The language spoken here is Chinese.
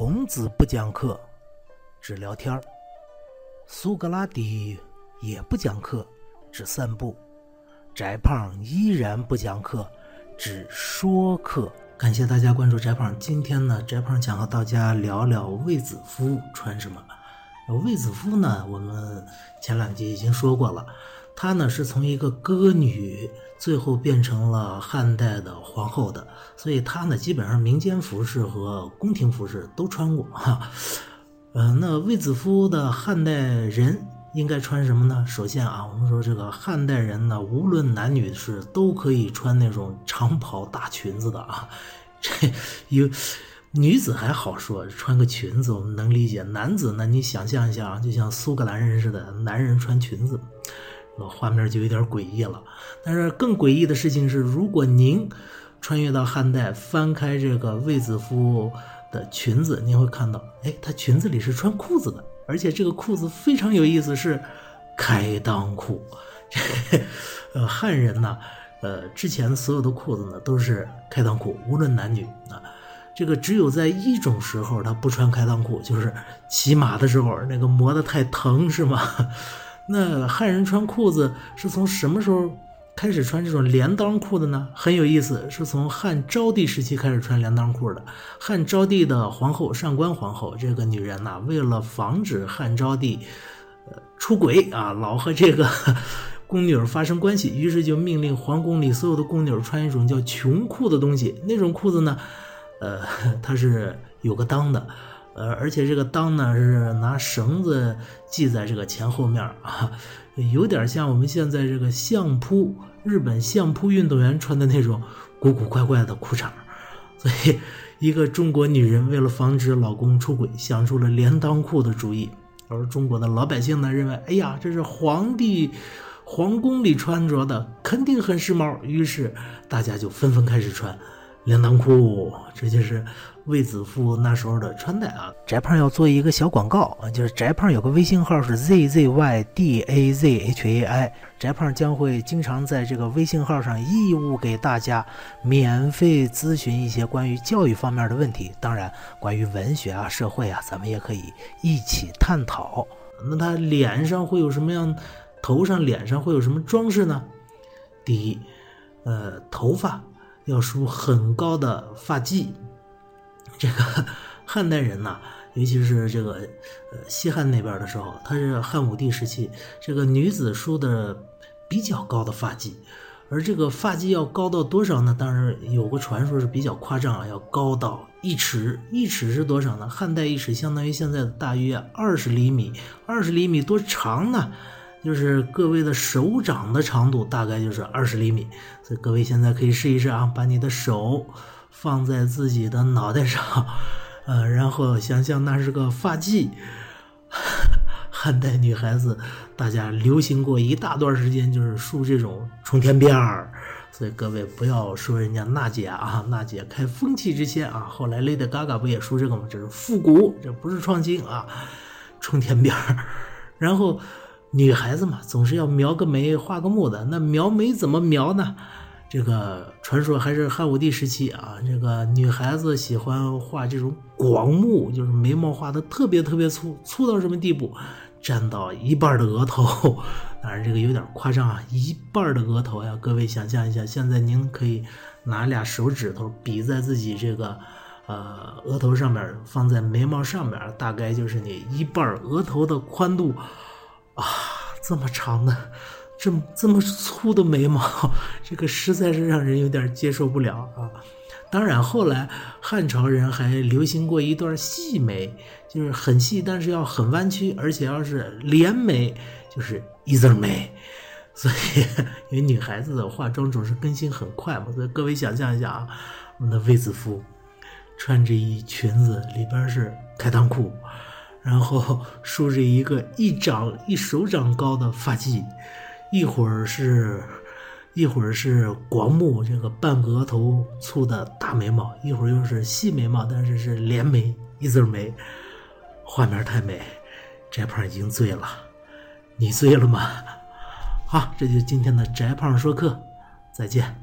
孔子不讲课，只聊天儿；苏格拉底也不讲课，只散步；翟胖依然不讲课，只说课。感谢大家关注翟胖。今天呢，翟胖想和大家聊聊卫子夫穿什么。卫子夫呢，我们前两集已经说过了，她呢是从一个歌女，最后变成了汉代的皇后的，所以她呢基本上民间服饰和宫廷服饰都穿过哈。呃，那卫子夫的汉代人应该穿什么呢？首先啊，我们说这个汉代人呢，无论男女是都可以穿那种长袍大裙子的啊，这有。女子还好说，穿个裙子我们能理解。男子呢，你想象一下，就像苏格兰人似的，男人穿裙子，画面就有点诡异了。但是更诡异的事情是，如果您穿越到汉代，翻开这个卫子夫的裙子，您会看到，哎，她裙子里是穿裤子的，而且这个裤子非常有意思，是开裆裤。呃，汉人呢，呃，之前所有的裤子呢都是开裆裤，无论男女啊。这个只有在一种时候他不穿开裆裤，就是骑马的时候，那个磨得太疼，是吗？那汉人穿裤子是从什么时候开始穿这种连裆裤的呢？很有意思，是从汉昭帝时期开始穿连裆裤的。汉昭帝的皇后上官皇后这个女人呐，为了防止汉昭帝呃出轨啊，老和这个 宫女发生关系，于是就命令皇宫里所有的宫女穿一种叫穷裤的东西，那种裤子呢。呃，它是有个裆的，呃，而且这个裆呢是拿绳子系在这个前后面啊，有点像我们现在这个相扑，日本相扑运动员穿的那种古古怪怪的裤衩所以，一个中国女人为了防止老公出轨，想出了连裆裤的主意。而中国的老百姓呢，认为，哎呀，这是皇帝皇宫里穿着的，肯定很时髦，于是大家就纷纷开始穿。连裆裤，这就是卫子夫那时候的穿戴啊。翟胖要做一个小广告，就是翟胖有个微信号是 z z y d a z h a i，翟胖将会经常在这个微信号上义务给大家免费咨询一些关于教育方面的问题，当然关于文学啊、社会啊，咱们也可以一起探讨。那他脸上会有什么样？头上、脸上会有什么装饰呢？第一，呃，头发。要梳很高的发髻，这个 汉代人呐，尤其是这个呃西汉那边的时候，他是汉武帝时期，这个女子梳的比较高的发髻，而这个发髻要高到多少呢？当然有个传说是比较夸张啊，要高到一尺，一尺是多少呢？汉代一尺相当于现在大约二十厘米，二十厘米多长呢？就是各位的手掌的长度大概就是二十厘米，所以各位现在可以试一试啊，把你的手放在自己的脑袋上，呃，然后想象那是个发髻。汉代女孩子大家流行过一大段时间就是梳这种冲天辫儿，所以各位不要说人家娜姐啊，娜姐开风气之先啊，后来 Lady Gaga 不也梳这个吗？这是复古，这不是创新啊，冲天辫儿，然后。女孩子嘛，总是要描个眉、画个目的。那描眉怎么描呢？这个传说还是汉武帝时期啊。这个女孩子喜欢画这种广目，就是眉毛画的特别特别粗，粗到什么地步？占到一半的额头。当然这个有点夸张啊，一半的额头呀。各位想象一下，现在您可以拿俩手指头比在自己这个呃额头上面，放在眉毛上面，大概就是你一半额头的宽度。啊，这么长的，这么这么粗的眉毛，这个实在是让人有点接受不了啊！当然，后来汉朝人还流行过一段细眉，就是很细，但是要很弯曲，而且要是连眉，就是一字眉。所以，因为女孩子的化妆总是更新很快嘛，所以各位想象一下啊，我们的卫子夫穿着一裙子，里边是开裆裤。然后梳着一个一掌一手掌高的发髻，一会儿是，一会儿是广目，这个半额头粗的大眉毛，一会儿又是细眉毛，但是是连眉一字眉，画面太美，翟胖已经醉了，你醉了吗？好，这就今天的翟胖说课，再见。